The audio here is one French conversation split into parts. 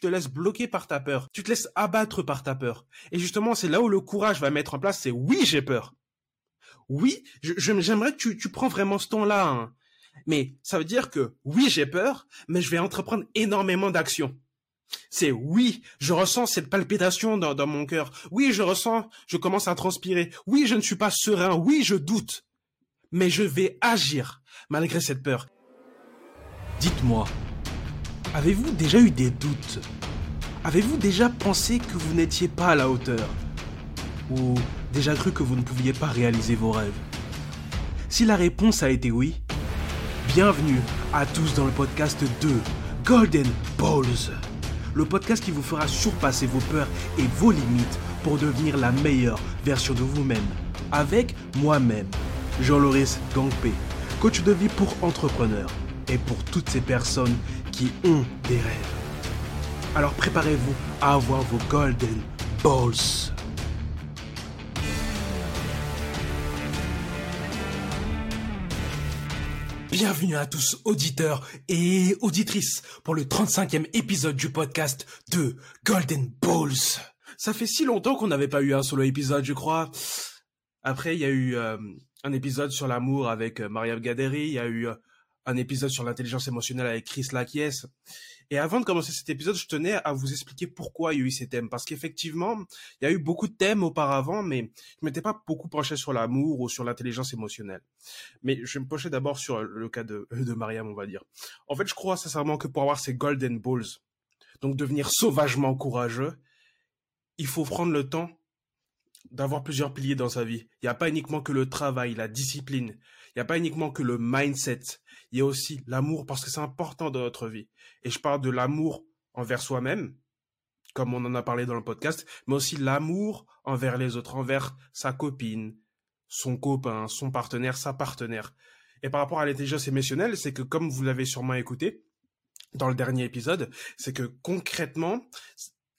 tu te laisses bloquer par ta peur. Tu te laisses abattre par ta peur. Et justement, c'est là où le courage va mettre en place, c'est oui, j'ai peur. Oui, j'aimerais que tu, prends vraiment ce ton-là. Hein. Mais ça veut dire que oui, j'ai peur, mais je vais entreprendre énormément d'actions. C'est oui, je ressens cette palpitation dans mon cœur. Oui, je ressens, je commence à transpirer. Oui, je ne suis pas serein. Oui, je doute. Mais je vais agir malgré cette peur. Dites-moi, avez-vous déjà eu des doutes? Avez-vous déjà pensé que vous n'étiez pas à la hauteur? Ou déjà cru que vous ne pouviez pas réaliser vos rêves? Si la réponse a été oui, bienvenue à tous dans le podcast 2 Golden Balls, le podcast qui vous fera surpasser vos peurs et vos limites pour devenir la meilleure version de vous-même. Avec moi-même, Jean-Loris Gangpé, coach de vie pour entrepreneurs et pour toutes ces personnes ont des rêves. Alors préparez-vous à avoir vos Golden Balls. Bienvenue à tous auditeurs et auditrices pour le 35e épisode du podcast de Golden Balls. Ça fait si longtemps qu'on n'avait pas eu un solo épisode, je crois. Après, il y a eu euh, un épisode sur l'amour avec euh, Mariam Gaderi, il y a eu euh, un épisode sur l'intelligence émotionnelle avec Chris Lakies. Et avant de commencer cet épisode, je tenais à vous expliquer pourquoi il y a eu ces thèmes. Parce qu'effectivement, il y a eu beaucoup de thèmes auparavant, mais je m'étais pas beaucoup penché sur l'amour ou sur l'intelligence émotionnelle. Mais je vais me pencher d'abord sur le cas de, de Mariam, on va dire. En fait, je crois sincèrement que pour avoir ces golden balls, donc devenir sauvagement courageux, il faut prendre le temps d'avoir plusieurs piliers dans sa vie. Il n'y a pas uniquement que le travail, la discipline. Il n'y a pas uniquement que le mindset il y a aussi l'amour parce que c'est important dans notre vie. Et je parle de l'amour envers soi-même, comme on en a parlé dans le podcast, mais aussi l'amour envers les autres, envers sa copine, son copain, son partenaire, sa partenaire. Et par rapport à l'intelligence émotionnelle, c'est que comme vous l'avez sûrement écouté dans le dernier épisode, c'est que concrètement,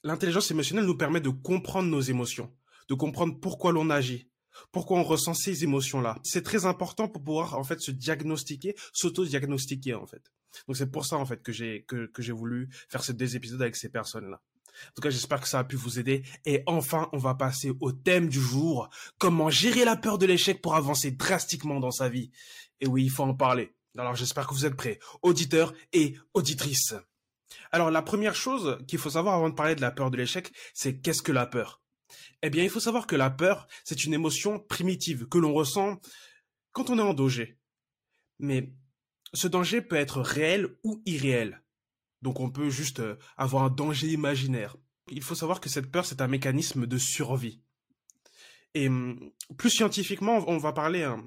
l'intelligence émotionnelle nous permet de comprendre nos émotions, de comprendre pourquoi l'on agit, pourquoi on ressent ces émotions-là? C'est très important pour pouvoir en fait se diagnostiquer, s'auto-diagnostiquer en fait. Donc c'est pour ça en fait que j'ai que, que j'ai voulu faire ces deux épisodes avec ces personnes-là. En tout cas, j'espère que ça a pu vous aider. Et enfin, on va passer au thème du jour. Comment gérer la peur de l'échec pour avancer drastiquement dans sa vie? Et oui, il faut en parler. Alors j'espère que vous êtes prêts, auditeurs et auditrices. Alors la première chose qu'il faut savoir avant de parler de la peur de l'échec, c'est qu'est-ce que la peur? Eh bien, il faut savoir que la peur, c'est une émotion primitive que l'on ressent quand on est en danger. Mais ce danger peut être réel ou irréel. Donc on peut juste euh, avoir un danger imaginaire. Il faut savoir que cette peur, c'est un mécanisme de survie. Et hum, plus scientifiquement, on va parler, hein,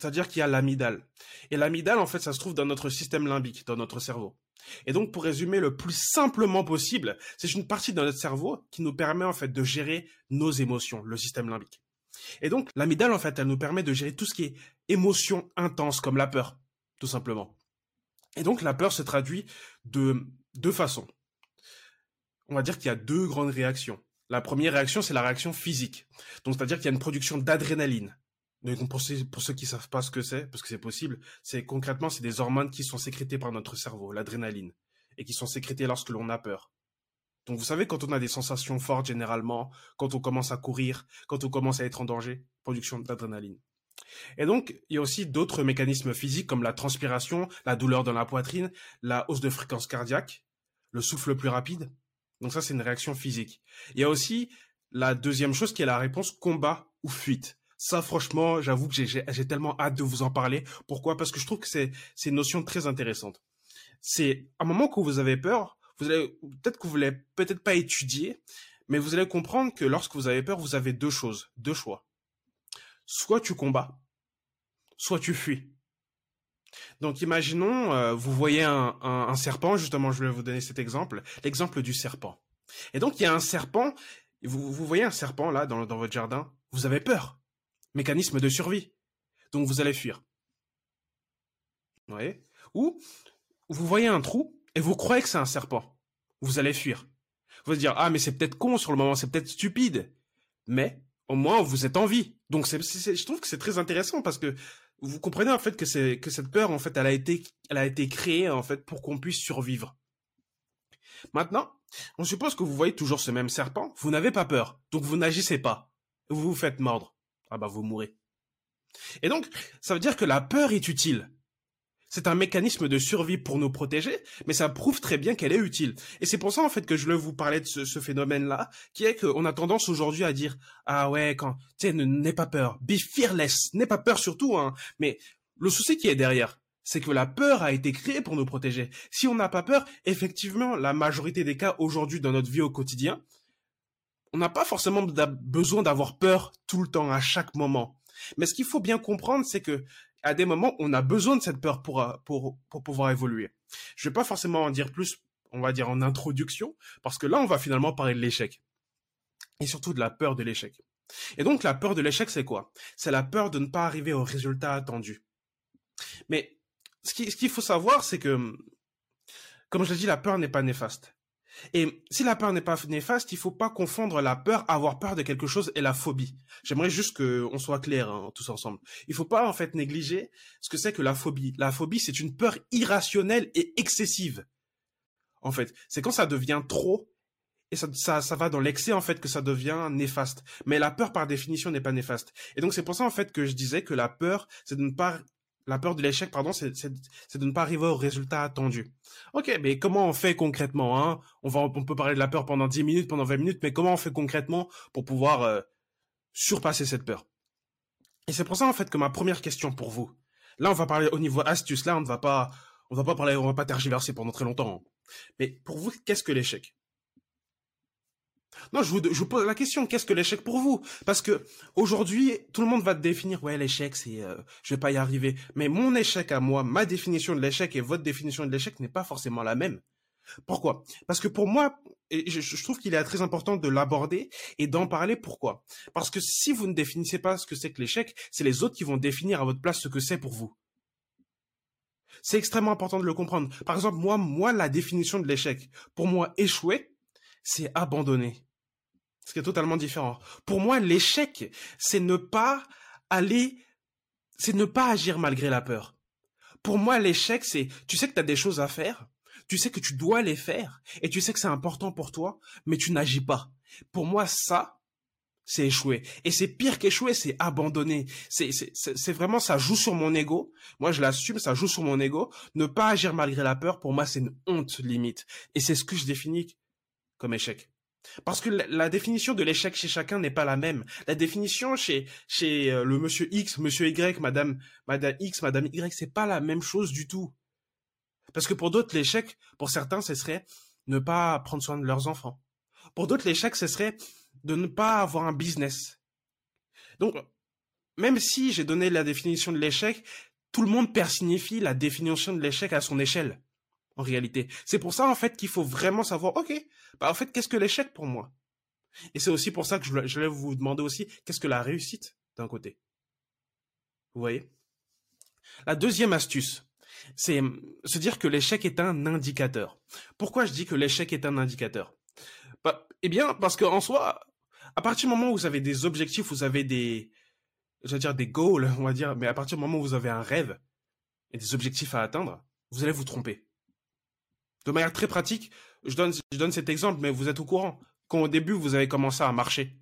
c'est-à-dire qu'il y a l'amygdale. Et l'amygdale, en fait, ça se trouve dans notre système limbique, dans notre cerveau. Et donc, pour résumer le plus simplement possible, c'est une partie de notre cerveau qui nous permet en fait de gérer nos émotions, le système limbique. Et donc, l'amygdale, en fait, elle nous permet de gérer tout ce qui est émotion intense, comme la peur, tout simplement. Et donc, la peur se traduit de deux façons. On va dire qu'il y a deux grandes réactions. La première réaction, c'est la réaction physique. Donc, c'est-à-dire qu'il y a une production d'adrénaline. Donc pour ceux, qui savent pas ce que c'est, parce que c'est possible, c'est concrètement c'est des hormones qui sont sécrétées par notre cerveau, l'adrénaline, et qui sont sécrétées lorsque l'on a peur. Donc vous savez quand on a des sensations fortes généralement, quand on commence à courir, quand on commence à être en danger, production d'adrénaline. Et donc il y a aussi d'autres mécanismes physiques comme la transpiration, la douleur dans la poitrine, la hausse de fréquence cardiaque, le souffle plus rapide. Donc ça c'est une réaction physique. Il y a aussi la deuxième chose qui est la réponse combat ou fuite. Ça, franchement, j'avoue que j'ai tellement hâte de vous en parler. Pourquoi? Parce que je trouve que c'est une notion très intéressante. C'est un moment où vous avez peur, vous allez peut-être que vous voulez peut-être pas étudier, mais vous allez comprendre que lorsque vous avez peur, vous avez deux choses, deux choix. Soit tu combats, soit tu fuis. Donc imaginons, euh, vous voyez un, serpent, justement, je vais vous donner cet exemple, l'exemple du serpent. Et donc il y a un serpent, vous, voyez un serpent là dans votre jardin, vous avez peur mécanisme de survie. Donc vous allez fuir. Vous Ou vous voyez un trou et vous croyez que c'est un serpent. Vous allez fuir. Vous allez dire ah mais c'est peut-être con sur le moment, c'est peut-être stupide. Mais au moins vous êtes en vie. Donc je trouve que c'est très intéressant parce que vous comprenez en fait que cette peur en fait elle a été elle a été créée en fait pour qu'on puisse survivre. Maintenant, On suppose que vous voyez toujours ce même serpent, vous n'avez pas peur, donc vous n'agissez pas. Vous vous faites mordre. Ah bah vous mourrez. Et donc, ça veut dire que la peur est utile. C'est un mécanisme de survie pour nous protéger, mais ça prouve très bien qu'elle est utile. Et c'est pour ça, en fait, que je veux vous parler de ce, phénomène-là, qui est qu'on a tendance aujourd'hui à dire, ah ouais, quand, tu n'aie pas peur, be fearless, n'aie pas peur surtout, hein. Mais le souci qui est derrière, c'est que la peur a été créée pour nous protéger. Si on n'a pas peur, effectivement, la majorité des cas aujourd'hui dans notre vie au quotidien, on n'a pas forcément besoin d'avoir peur tout le temps, à chaque moment. Mais ce qu'il faut bien comprendre, c'est que à des moments, on a besoin de cette peur pour, pour pouvoir évoluer. Je vais pas forcément en dire plus, on va dire en introduction, parce que là, on va finalement parler de l'échec. Et surtout de la peur de l'échec. Et donc, la peur de l'échec, c'est quoi? C'est la peur de ne pas arriver au résultat attendu. Mais ce qu'il faut savoir, c'est que, comme je l'ai dit, la peur n'est pas néfaste. Et si la peur n'est pas néfaste, il faut pas confondre la peur, avoir peur de quelque chose et la phobie. J'aimerais juste qu'on soit clair hein, tous ensemble. Il faut pas en fait négliger ce que c'est que la phobie. La phobie, c'est une peur irrationnelle et excessive. En fait, c'est quand ça devient trop et ça, ça, ça va dans l'excès en fait que ça devient néfaste. Mais la peur par définition n'est pas néfaste. Et donc c'est pour ça en fait que je disais que la peur, c'est de ne pas la peur de l'échec, pardon, c'est de ne pas arriver au résultat attendu. Ok, mais comment on fait concrètement hein? On, peut parler de la peur pendant 10 minutes, pendant 20 minutes, mais comment on fait concrètement pour pouvoir euh, surpasser cette peur? Et c'est pour ça en fait que ma première question pour vous, là on va parler au niveau astuce, là on ne va pas, on pas parler, on va pas tergiverser pendant très longtemps. Mais pour vous, qu'est-ce que l'échec? Non, je vous, je vous pose la question, qu'est-ce que l'échec pour vous? Parce que aujourd'hui, tout le monde va définir, ouais, l'échec, c'est, euh, je vais pas y arriver. Mais mon échec à moi, ma définition de l'échec et votre définition de l'échec n'est pas forcément la même. Pourquoi? Parce que pour moi, je, je trouve qu'il est très important de l'aborder et d'en parler. Pourquoi? Parce que si vous ne définissez pas ce que c'est que l'échec, c'est les autres qui vont définir à votre place ce que c'est pour vous. C'est extrêmement important de le comprendre. Par exemple, moi, moi, la définition de l'échec, pour moi, échouer, c'est abandonner ce qui est totalement différent. Pour moi, l'échec, c'est ne pas aller, c'est ne pas agir malgré la peur. Pour moi, l'échec, c'est, tu sais que tu as des choses à faire, tu sais que tu dois les faire, et tu sais que c'est important pour toi, mais tu n'agis pas. Pour moi, ça, c'est échouer. Et c'est pire qu'échouer, c'est abandonner. C'est, c'est, vraiment, ça joue sur mon ego. Moi, je l'assume, ça joue sur mon ego. Ne pas agir malgré la peur, pour moi, c'est une honte limite. Et c'est ce que je définis comme échec. Parce que la, définition de l'échec chez chacun n'est pas la même. La définition chez chez euh, le monsieur X, monsieur Y, madame madame X, madame Y, c'est pas la même chose du tout. Parce que pour d'autres l'échec, pour certains, ce serait ne pas prendre soin de leurs enfants. Pour d'autres l'échec, ce serait de ne pas avoir un business. Donc même si j'ai donné la définition de l'échec, tout le monde persignifie la définition de l'échec à son échelle en réalité. C'est pour ça, en fait, qu'il faut vraiment savoir, OK, bah, en fait, qu'est-ce que l'échec pour moi? Et c'est aussi pour ça que je, je vais vous demander aussi, qu'est-ce que la réussite d'un côté? Vous voyez? La deuxième astuce, c'est se dire que l'échec est un indicateur. Pourquoi je dis que l'échec est un indicateur? Bah, eh bien, parce qu'en soi, à partir du moment où vous avez des objectifs, vous avez des, je dire des goals, on va dire, mais à partir du moment où vous avez un rêve et des objectifs à atteindre, vous allez vous tromper. De manière très pratique, je donne, je donne cet exemple, mais vous êtes au courant. Quand au début vous avez commencé à marcher,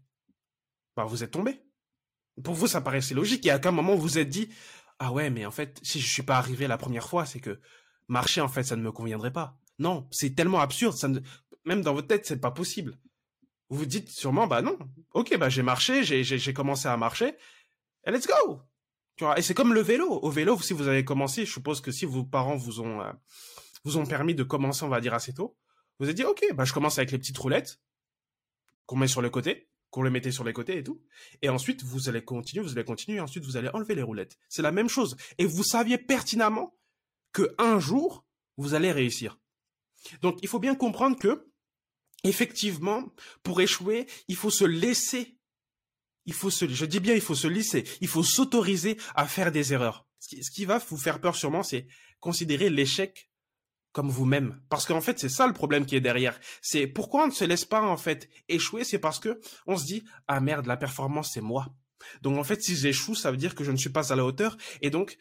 bah vous êtes tombé. Pour vous, ça paraissait logique. Et à un moment, vous vous êtes dit, ah ouais, mais en fait, si je suis pas arrivé la première fois, c'est que marcher, en fait, ça ne me conviendrait pas. Non, c'est tellement absurde. Ça. Même dans votre tête, c'est pas possible. Vous vous dites sûrement, bah non. Ok, bah j'ai marché, j'ai, j'ai, commencé à marcher. Et let's go. Tu vois, et c'est comme le vélo. Au vélo, si vous avez commencé, je suppose que si vos parents vous ont euh, vous ont permis de commencer, on va dire, assez tôt. Vous avez dit, OK, bah, je commence avec les petites roulettes qu'on met sur le côté, qu'on les mettait sur les côtés et tout. Et ensuite, vous allez continuer, vous allez continuer, et ensuite, vous allez enlever les roulettes. C'est la même chose. Et vous saviez pertinemment que un jour, vous allez réussir. Donc, il faut bien comprendre que, effectivement, pour échouer, il faut se laisser il faut se, je dis bien, il faut se laisser, il faut s'autoriser à faire des erreurs. Ce qui, ce qui va vous faire peur sûrement, c'est considérer l'échec comme vous-même. Parce qu'en fait, c'est ça le problème qui est derrière. C'est pourquoi on ne se laisse pas, en fait, échouer, c'est parce que on se dit, ah merde, la performance, c'est moi. Donc, en fait, si j'échoue, ça veut dire que je ne suis pas à la hauteur. Et donc,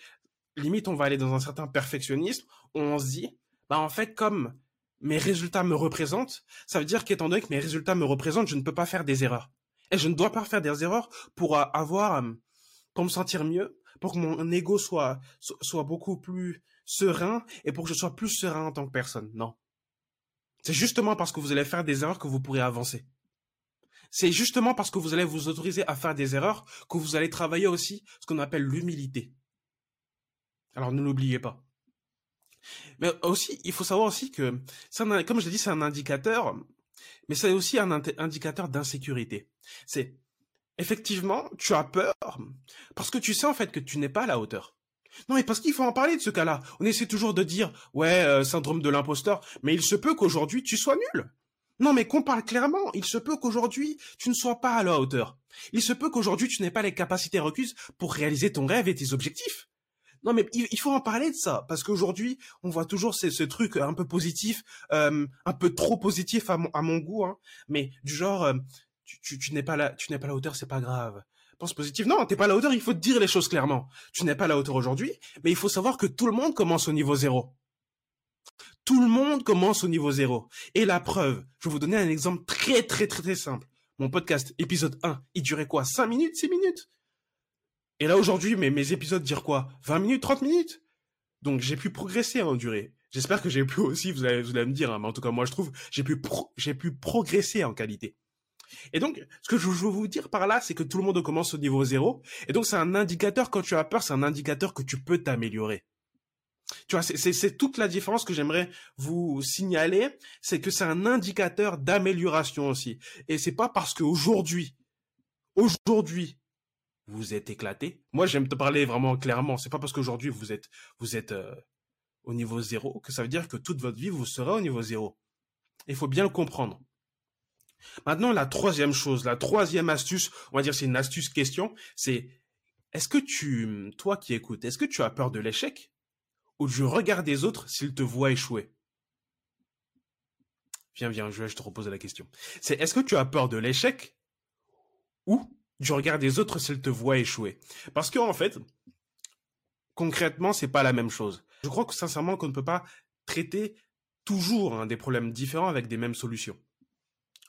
limite, on va aller dans un certain perfectionnisme, où on se dit, bah, en fait, comme mes résultats me représentent, ça veut dire qu'étant donné que mes résultats me représentent, je ne peux pas faire des erreurs. Et je ne dois pas faire des erreurs pour avoir, euh, pour me sentir mieux, pour que mon ego soit, soit beaucoup plus serein et pour que je sois plus serein en tant que personne. Non. C'est justement parce que vous allez faire des erreurs que vous pourrez avancer. C'est justement parce que vous allez vous autoriser à faire des erreurs que vous allez travailler aussi ce qu'on appelle l'humilité. Alors ne l'oubliez pas. Mais aussi, il faut savoir aussi que, comme je l'ai dit, c'est un indicateur, mais c'est aussi un indicateur d'insécurité. C'est, effectivement, tu as peur parce que tu sais en fait que tu n'es pas à la hauteur. Non, mais parce qu'il faut en parler de ce cas-là. On essaie toujours de dire, ouais, euh, syndrome de l'imposteur, mais il se peut qu'aujourd'hui tu sois nul. Non, mais qu'on parle clairement. Il se peut qu'aujourd'hui tu ne sois pas à la hauteur. Il se peut qu'aujourd'hui tu n'aies pas les capacités requises pour réaliser ton rêve et tes objectifs. Non, mais il faut en parler de ça parce qu'aujourd'hui, on voit toujours ce, truc un peu positif, euh, un peu trop positif à mon, goût, hein, mais du genre, euh, tu n'es pas à la hauteur, c'est pas grave. Pense positif. Non, t'es pas à la hauteur. Il faut dire les choses clairement. Tu n'es pas à la hauteur aujourd'hui, mais il faut savoir que tout le monde commence au niveau zéro. Tout le monde commence au niveau zéro. Et la preuve, je vais vous donner un exemple très très très très simple. Mon podcast, épisode 1, il durait quoi? 5 minutes 6 minutes? Et là aujourd'hui, mes, mes épisodes durent quoi? 20 minutes, 30 minutes? Donc j'ai pu progresser en durée. J'espère que j'ai pu aussi, vous allez, vous allez me dire, hein, mais en tout cas moi je trouve, j'ai pu, j'ai pu progresser en qualité. Et donc, ce que je veux vous dire par là, c'est que tout le monde commence au niveau zéro. Et donc, c'est un indicateur, quand tu as peur, c'est un indicateur que tu peux t'améliorer. Tu vois, c'est toute la différence que j'aimerais vous signaler, c'est que c'est un indicateur d'amélioration aussi. Et c'est pas parce qu'aujourd'hui, aujourd'hui, vous êtes éclaté. Moi, j'aime te parler vraiment clairement. C'est pas parce qu'aujourd'hui vous êtes vous êtes euh, au niveau zéro que ça veut dire que toute votre vie vous serez au niveau zéro. Il faut bien le comprendre. Maintenant, la troisième chose, la troisième astuce, on va dire c'est une astuce question, c'est est-ce que tu, toi qui écoutes, est-ce que tu as peur de l'échec ou du regard des autres s'ils te voient échouer? Viens, viens, je, je te repose la question. C'est est-ce que tu as peur de l'échec ou du regard des autres s'ils te voient échouer? Parce que en fait, concrètement, c'est pas la même chose. Je crois que sincèrement qu'on ne peut pas traiter toujours hein, des problèmes différents avec des mêmes solutions.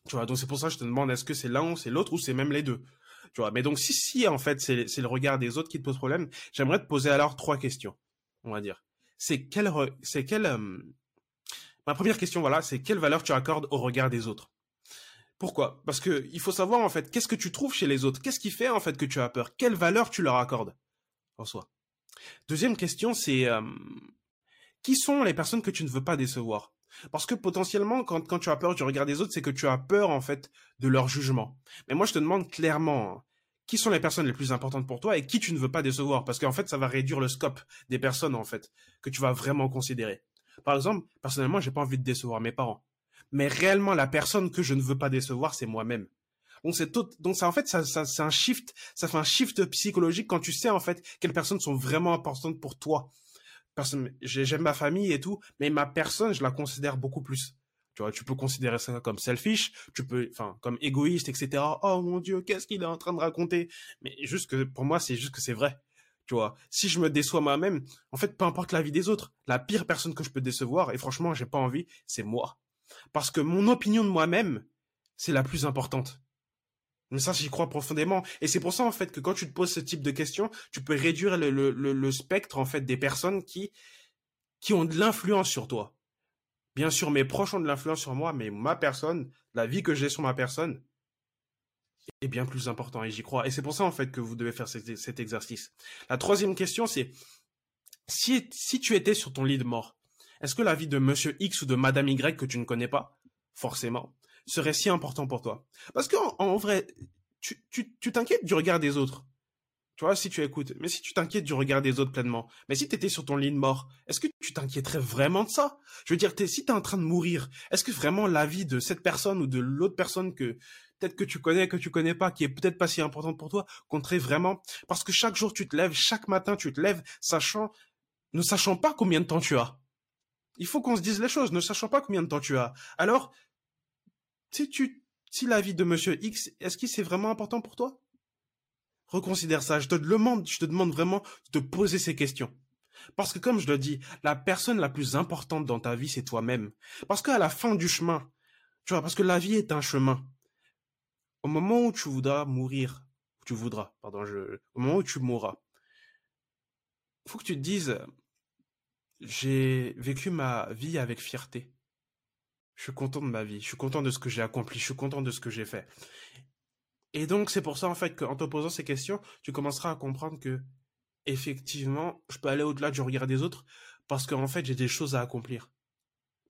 Tu vois, donc c'est pour ça que je te demande est-ce que c'est l'un ou c'est l'autre ou c'est même les deux? Mais donc si si en fait c'est le regard des autres qui te pose problème, j'aimerais te poser alors trois questions, on va dire. C'est quelle c'est quelle euh, ma première question voilà, c'est quelle valeur tu accordes au regard des autres? Pourquoi? Parce que il faut savoir en fait qu'est-ce que tu trouves chez les autres, qu'est-ce qui fait en fait que tu as peur, quelle valeur tu leur accordes en soi? Deuxième question, c'est euh, qui sont les personnes que tu ne veux pas décevoir? Parce que potentiellement, quand, quand tu as peur tu regardes les autres, c'est que tu as peur en fait de leur jugement. Mais moi, je te demande clairement, qui sont les personnes les plus importantes pour toi et qui tu ne veux pas décevoir? Parce qu'en fait, ça va réduire le scope des personnes en fait que tu vas vraiment considérer. Par exemple, personnellement, j'ai pas envie de décevoir mes parents mais réellement la personne que je ne veux pas décevoir, c'est moi-même. Donc c'est tout, donc ça en fait ça c'est un shift, ça fait un shift psychologique quand tu sais en fait quelles personnes sont vraiment importantes pour toi. J'aime ma famille et tout, mais ma personne, je la considère beaucoup plus. Tu vois, tu peux considérer ça comme selfish, tu peux, enfin, comme égoïste, etc. Oh mon dieu, qu'est-ce qu'il est en train de raconter? Mais juste que pour moi, c'est juste que c'est vrai. Tu vois, si je me déçois moi-même, en fait, peu importe la vie des autres, la pire personne que je peux décevoir, et franchement, j'ai pas envie, c'est moi. Parce que mon opinion de moi-même, c'est la plus importante. Mais ça, j'y crois profondément. Et c'est pour ça, en fait, que quand tu te poses ce type de questions, tu peux réduire le, le, le, spectre, en fait, des personnes qui, qui ont de l'influence sur toi. Bien sûr, mes proches ont de l'influence sur moi, mais ma personne, la vie que j'ai sur ma personne, est bien plus important et j'y crois. Et c'est pour ça, en fait, que vous devez faire cet, cet exercice. La troisième question, c'est, si, si tu étais sur ton lit de mort, est-ce que la vie de monsieur X ou de madame Y que tu ne connais pas, forcément, serait si important pour toi Parce qu'en en vrai, tu t'inquiètes du regard des autres. Tu vois, si tu écoutes. Mais si tu t'inquiètes du regard des autres pleinement, mais si tu étais sur ton lit de mort, est-ce que tu t'inquiéterais vraiment de ça? Je veux dire, si es en train de mourir, est-ce que vraiment la vie de cette personne ou de l'autre personne que peut-être que tu connais, que tu connais pas, qui est peut-être pas si importante pour toi, compterait vraiment? Parce que chaque jour tu te lèves, chaque matin tu te lèves, sachant, ne sachant pas combien de temps tu as. Il faut qu'on se dise les choses, ne sachant pas combien de temps tu as. Alors, si tu, si la vie de Monsieur X, est-ce que c'est vraiment important pour toi? Reconsidère ça. Je te demande, je te demande vraiment de te poser ces questions. Parce que comme je le dis, la personne la plus importante dans ta vie, c'est toi-même. Parce qu'à la fin du chemin, tu vois, parce que la vie est un chemin. Au moment où tu voudras mourir, tu voudras, pardon, je, au moment où tu mourras, faut que tu te dises, j'ai vécu ma vie avec fierté. Je suis content de ma vie, je suis content de ce que j'ai accompli, je suis content de ce que j'ai fait. Et donc c'est pour ça en fait qu'en te posant ces questions, tu commenceras à comprendre que effectivement, je peux aller au-delà du regard des autres parce qu'en fait, j'ai des choses à accomplir.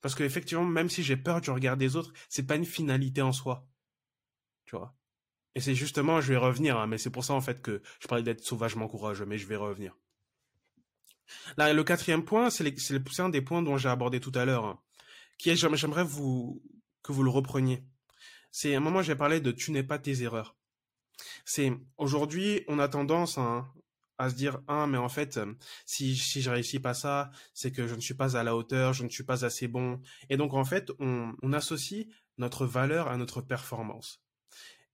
Parce que effectivement, même si j'ai peur du regard des autres, c'est pas une finalité en soi. Tu vois? Et c'est justement, je vais revenir, hein, mais c'est pour ça en fait que je parlais d'être sauvagement courageux, mais je vais revenir. Là, le quatrième point, c'est un des points dont j'ai abordé tout à l'heure, hein, qui est, j'aimerais vous que vous le repreniez. C'est un moment j'ai parlé de tu n'es pas tes erreurs. C'est aujourd'hui, on a tendance, hein, à se dire ah mais en fait si si je réussis pas ça c'est que je ne suis pas à la hauteur je ne suis pas assez bon et donc en fait on, on associe notre valeur à notre performance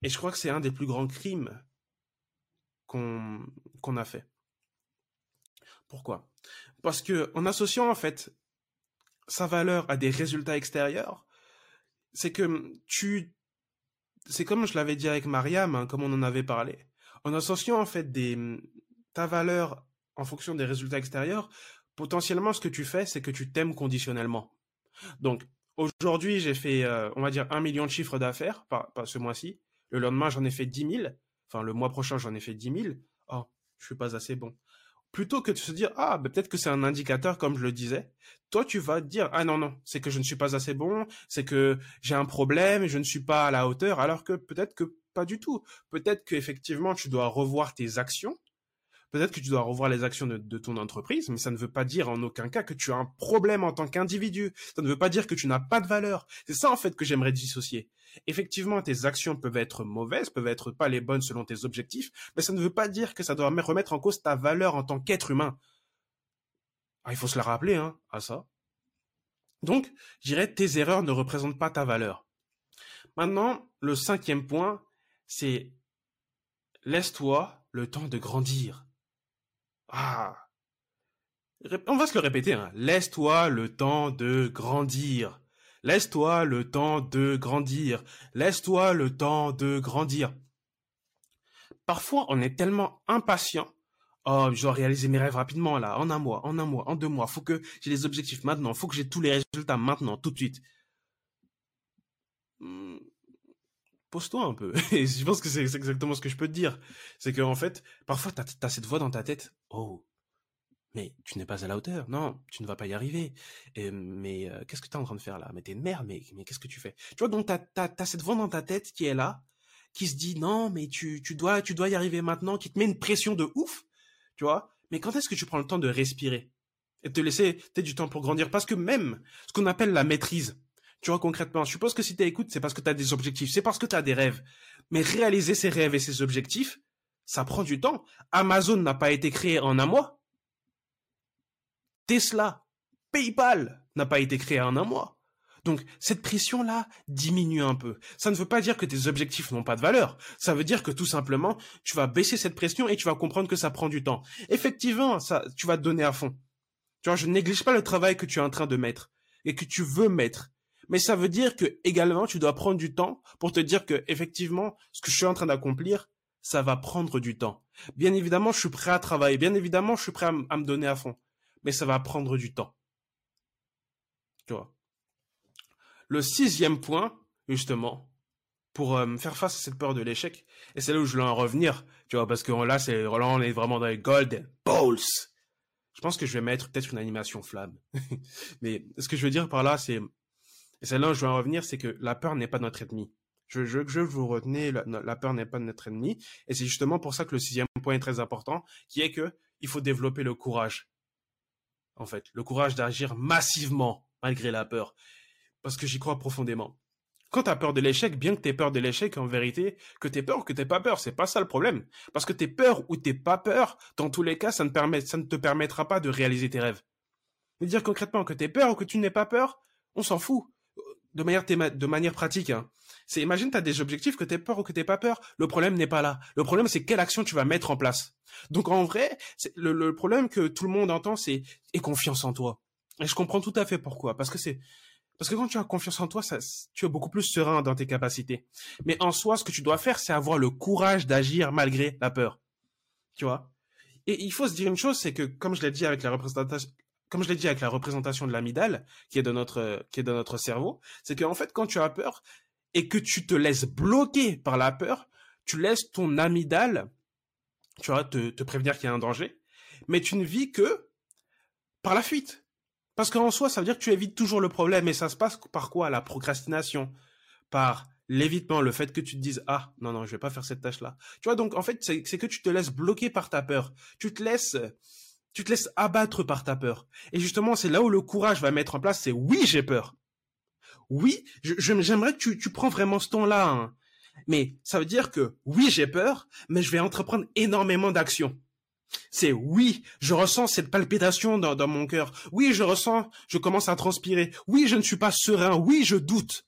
et je crois que c'est un des plus grands crimes qu'on qu'on a fait pourquoi? Parce que en associant en fait sa valeur à des résultats extérieurs c'est que tu c'est comme je l'avais dit avec Mariam hein, comme on en avait parlé en associant en fait des ta valeur en fonction des résultats extérieurs, potentiellement ce que tu fais, c'est que tu t'aimes conditionnellement. Donc aujourd'hui, j'ai fait, euh, on va dire, un million de chiffres d'affaires par, ce mois-ci. Le lendemain, j'en ai fait dix mille. Enfin, le mois prochain, j'en ai fait dix mille. Oh, je suis pas assez bon. Plutôt que de se dire, ah, ben, peut-être que c'est un indicateur, comme je le disais. Toi, tu vas te dire, ah non, non, c'est que je ne suis pas assez bon, c'est que j'ai un problème, je ne suis pas à la hauteur, alors que peut-être que pas du tout. Peut-être que effectivement, tu dois revoir tes actions Peut-être que tu dois revoir les actions de, ton entreprise, mais ça ne veut pas dire en aucun cas que tu as un problème en tant qu'individu. Ça ne veut pas dire que tu n'as pas de valeur. C'est ça en fait que j'aimerais dissocier. Effectivement, tes actions peuvent être mauvaises, peuvent être pas les bonnes selon tes objectifs, mais ça ne veut pas dire que ça doit remettre en cause ta valeur en tant qu'être humain. Ah, il faut se la rappeler, hein, à ça. Donc, je dirais, tes erreurs ne représentent pas ta valeur. Maintenant, le cinquième point, c'est laisse-toi le temps de grandir. Ah. On va se le répéter, hein. Laisse-toi le temps de grandir. Laisse-toi le temps de grandir. Laisse-toi le temps de grandir. Parfois, on est tellement impatient. Oh, je dois réaliser mes rêves rapidement, là, en un mois, en un mois, en deux mois. Faut que j'ai les objectifs maintenant. Faut que j'ai tous les résultats maintenant, tout de suite. Hmm. Pose-toi un peu. Et je pense que c'est exactement ce que je peux te dire. C'est que en fait, parfois, tu as, cette voix dans ta tête. Oh, mais tu n'es pas à la hauteur. Non, tu ne vas pas y arriver. mais euh, qu'est-ce que tu es en train de faire là? Mais t'es une merde, mais, mais qu'est-ce que tu fais? Tu vois, donc tu as, cette voix dans ta tête qui est là, qui se dit non, mais tu, tu, dois, tu dois y arriver maintenant, qui te met une pression de ouf. Tu vois? Mais quand est-ce que tu prends le temps de respirer? Et de te laisser du temps pour grandir Parce que même ce qu'on appelle la maîtrise, tu vois, concrètement, je suppose que si tu écoutes, c'est parce que tu as des objectifs, c'est parce que tu as des rêves. Mais réaliser ces rêves et ces objectifs, ça prend du temps. Amazon n'a pas été créé en un mois. Tesla, PayPal n'a pas été créé en un mois. Donc cette pression-là diminue un peu. Ça ne veut pas dire que tes objectifs n'ont pas de valeur. Ça veut dire que tout simplement, tu vas baisser cette pression et tu vas comprendre que ça prend du temps. Effectivement, tu vas te donner à fond. Tu vois, je néglige pas le travail que tu es en train de mettre et que tu veux mettre mais ça veut dire que également tu dois prendre du temps pour te dire que effectivement ce que je suis en train d'accomplir ça va prendre du temps. Bien évidemment je suis prêt à travailler. Bien évidemment je suis prêt à, me donner à fond. Mais ça va prendre du temps. Tu vois? Le sixième point justement pour euh, faire face à cette peur de l'échec et c'est là où je veux en revenir tu vois parce que là c'est là on est vraiment dans les golden balls. Je pense que je vais mettre peut-être une animation flamme. Mais ce que je veux dire par là c'est et c'est là où je veux en revenir, c'est que la peur n'est pas notre ennemi. Je veux que je vous retenez, la, peur n'est pas notre ennemi. Et c'est justement pour ça que le sixième point est très important, qui est que il faut développer le courage. En fait, le courage d'agir massivement malgré la peur. Parce que j'y crois profondément. Quand tu as peur de l'échec, bien que tu aies peur de l'échec, en vérité, que tu aies peur ou que tu pas peur, c'est pas ça le problème. Parce que tu peur ou t'es pas peur, dans tous les cas, ça ne, permet, ça ne te permettra pas de réaliser tes rêves. Mais dire concrètement que tu peur ou que tu n'es pas peur, on s'en fout de manière, de manière pratique, hein, C'est imagine tu as des objectifs que tu peur ou que t'es pas peur. Le problème n'est pas là. Le problème c'est quelle action tu vas mettre en place. Donc en vrai, le, le problème que tout le monde entend c'est aie confiance en toi. Et je comprends tout à fait pourquoi. Parce que c'est parce que quand tu as confiance en toi, ça, tu es beaucoup plus serein dans tes capacités. Mais en soi, ce que tu dois faire, c'est avoir le courage d'agir malgré la peur. Tu vois? Et il faut se dire une chose, c'est que comme je l'ai dit avec la représentation, comme je l'ai dit avec la représentation de l'amidale, qui est de notre, qui est notre cerveau, c'est qu'en fait, quand tu as peur et que tu te laisses bloquer par la peur, tu laisses ton amygdale, tu vois, te, te prévenir qu'il y a un danger, mais tu ne vis que par la fuite. Parce qu'en soi, ça veut dire que tu évites toujours le problème et ça se passe par quoi? La procrastination, par l'évitement, le fait que tu te dises ah non non je vais pas faire cette tâche là. Tu vois donc en fait c'est que tu te laisses bloquer par ta peur. Tu te laisses tu te laisses abattre par ta peur. Et justement c'est là où le courage va mettre en place. C'est oui j'ai peur. Oui j'aimerais que tu, prends vraiment ce temps là. Hein. Mais ça veut dire que oui j'ai peur, mais je vais entreprendre énormément d'actions. C'est oui, je ressens cette palpitation dans, dans mon cœur. Oui, je ressens, je commence à transpirer. Oui, je ne suis pas serein. Oui, je doute.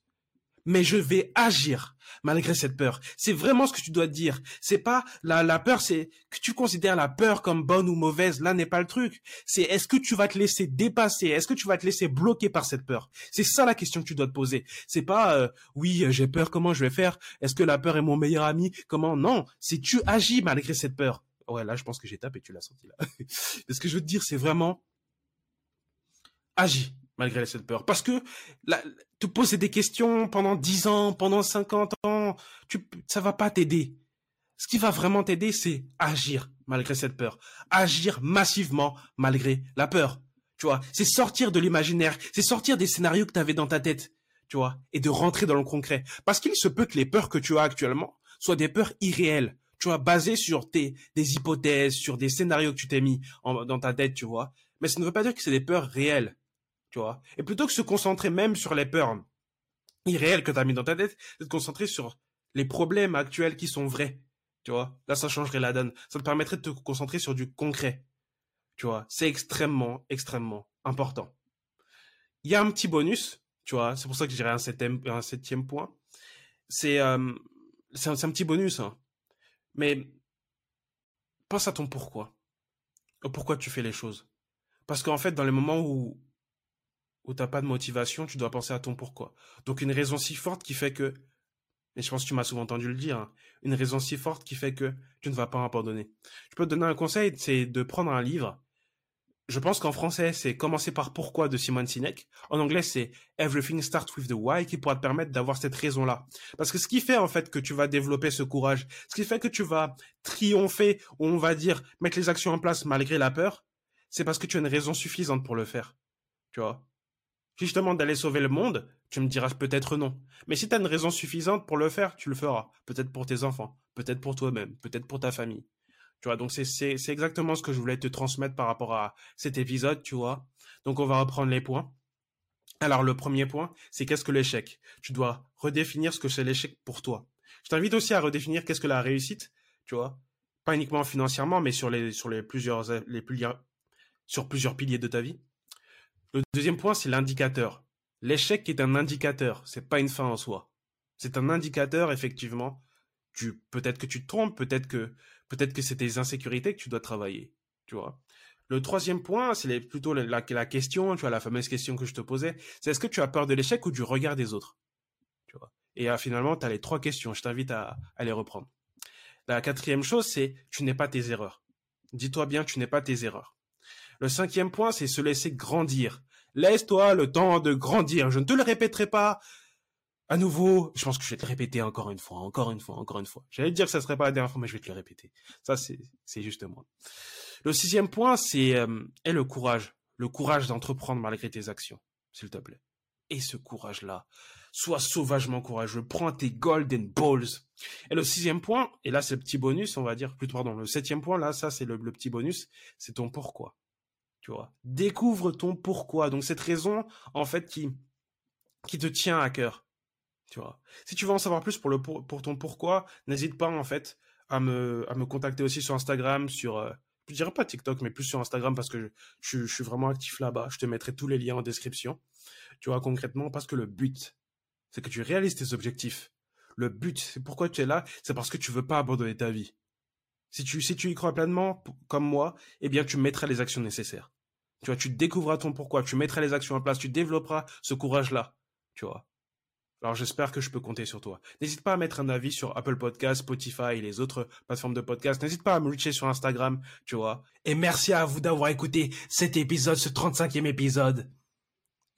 Mais je vais agir malgré cette peur. C'est vraiment ce que tu dois dire. C'est pas la, la peur, c'est que tu considères la peur comme bonne ou mauvaise. Là n'est pas le truc. C'est est-ce que tu vas te laisser dépasser? Est-ce que tu vas te laisser bloquer par cette peur? C'est ça la question que tu dois te poser. C'est pas euh, oui j'ai peur, comment je vais faire? Est-ce que la peur est mon meilleur ami? Comment? Non, c'est tu agis malgré cette peur. Ouais, là, je pense que j'ai tapé, tu l'as senti là. ce que je veux te dire, c'est vraiment agis malgré cette peur. Parce que là, te poser des questions pendant 10 ans, pendant 50 ans, tu, ça va pas t'aider. Ce qui va vraiment t'aider, c'est agir malgré cette peur. Agir massivement malgré la peur. Tu vois, c'est sortir de l'imaginaire, c'est sortir des scénarios que tu avais dans ta tête, tu vois, et de rentrer dans le concret. Parce qu'il se peut que les peurs que tu as actuellement soient des peurs irréelles tu vois, basé sur tes, des hypothèses, sur des scénarios que tu t'es mis dans ta tête, tu vois. Mais ça ne veut pas dire que c'est des peurs réelles, tu. Et plutôt que se concentrer même sur les peurs irréelles que tu as mis dans ta tête, de te concentrer sur les problèmes actuels qui sont vrais, tu vois. Là, ça changerait la donne. Ça te permettrait de te concentrer sur du concret, tu vois. C'est extrêmement, extrêmement important. Il y a un petit bonus. C'est pour ça que je dirais un septième, point. C'est euh, un, petit bonus, hein mais pense à ton pourquoi. Pourquoi tu fais les choses. Parce qu'en fait, dans les moments où, où t'as pas de motivation, tu dois penser à ton pourquoi. Donc une raison si forte qui fait que, et je pense que tu m'as souvent entendu le dire, hein, une raison si forte qui fait que tu ne vas pas abandonner. Je peux te donner un conseil, c'est de prendre un livre je pense qu'en français, c'est Commencer par pourquoi de Simon Sinek. En anglais, c'est Everything Starts with the Why qui pourra te permettre d'avoir cette raison-là. Parce que ce qui fait, en fait, que tu vas développer ce courage, ce qui fait que tu vas triompher, ou on va dire, mettre les actions en place malgré la peur, c'est parce que tu as une raison suffisante pour le faire. Tu vois? Si d'aller sauver le monde, tu me diras peut-être non. Mais si tu as une raison suffisante pour le faire, tu le feras. Peut-être pour tes enfants, peut-être pour toi-même, peut-être pour ta famille. Tu vois, donc c'est, exactement ce que je voulais te transmettre par rapport à cet épisode, tu vois. Donc on va reprendre les points. Alors le premier point, c'est qu'est-ce que l'échec? Tu dois redéfinir ce que c'est l'échec pour toi. Je t'invite aussi à redéfinir qu'est-ce que la réussite, tu vois. Pas uniquement financièrement, mais sur les sur les plusieurs les sur plusieurs piliers de ta vie. Le deuxième point, c'est l'indicateur. L'échec est un indicateur, c'est pas une fin en soi. C'est un indicateur effectivement. Tu peut-être que tu te trompes, peut-être que c'est tes insécurités que tu dois travailler, tu vois. Le troisième point, c'est plutôt la, question, tu vois, la fameuse question que je te posais, c'est est-ce que tu as peur de l'échec ou du regard des autres, tu vois. Et euh, finalement, tu as les trois questions. Je t'invite à les reprendre. La quatrième chose, c'est tu n'es pas tes erreurs. Dis-toi bien, tu n'es pas tes erreurs. Le cinquième point, c'est se laisser grandir. Laisse-toi le temps de grandir. Je ne te le répéterai pas à nouveau, je pense que je vais te le répéter encore une fois, encore une fois, encore une fois. J'allais dire que ça serait pas la dernière fois, mais je vais te le répéter. Ça, c'est, c'est juste moi. Le sixième point, c'est euh, le courage. Le courage d'entreprendre malgré tes actions, s'il te plaît. Et ce courage-là, sois sauvagement courageux. Prends tes golden balls. Et le sixième point, et là c'est le petit bonus, on va dire, plutôt pardon, le septième point, là, ça c'est le petit bonus, c'est ton pourquoi. Tu vois, découvre ton pourquoi. Donc cette raison, en fait, qui qui te tient à cœur tu vois. Si tu veux en savoir plus pour le pour, ton pourquoi, n'hésite pas en fait à me à me contacter aussi sur Instagram, sur euh, je dirais pas TikTok, mais plus sur Instagram parce que je, je, suis vraiment actif là-bas. Je te mettrai tous les liens en description. Tu vois concrètement parce que le but c'est que tu réalises tes objectifs Le but, c'est pourquoi tu es là, c'est parce que tu veux pas abandonner ta vie. Si tu, si tu y crois pleinement, comme moi, eh bien, tu mettras les actions nécessaires. Tu vois, tu découvriras ton pourquoi, tu mettras les actions en place, tu développeras ce courage-là. Tu vois. Alors j'espère que je peux compter sur toi. N'hésite pas à mettre un avis sur Apple Podcasts, Spotify et les autres plateformes de podcast. N'hésite pas à me reacher sur Instagram, tu vois. Et merci à vous d'avoir écouté cet épisode, ce 35e épisode.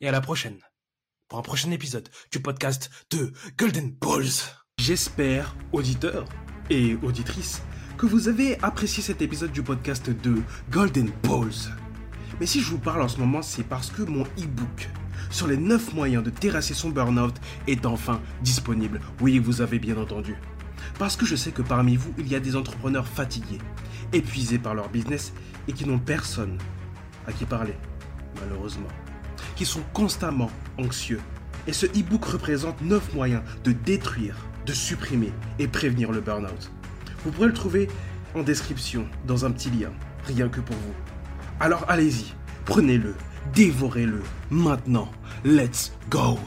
Et à la prochaine. Pour un prochain épisode du podcast de Golden Balls. J'espère, auditeurs et auditrices, que vous avez apprécié cet épisode du podcast de Golden Balls. Mais si je vous parle en ce moment, c'est parce que mon e-book sur les 9 moyens de terrasser son burn-out est enfin disponible. Oui, vous avez bien entendu. Parce que je sais que parmi vous, il y a des entrepreneurs fatigués, épuisés par leur business et qui n'ont personne à qui parler, malheureusement. Qui sont constamment anxieux. Et ce e-book représente 9 moyens de détruire, de supprimer et prévenir le burn-out. Vous pourrez le trouver en description, dans un petit lien, rien que pour vous. Alors allez-y, prenez-le, dévorez-le, maintenant. Let's go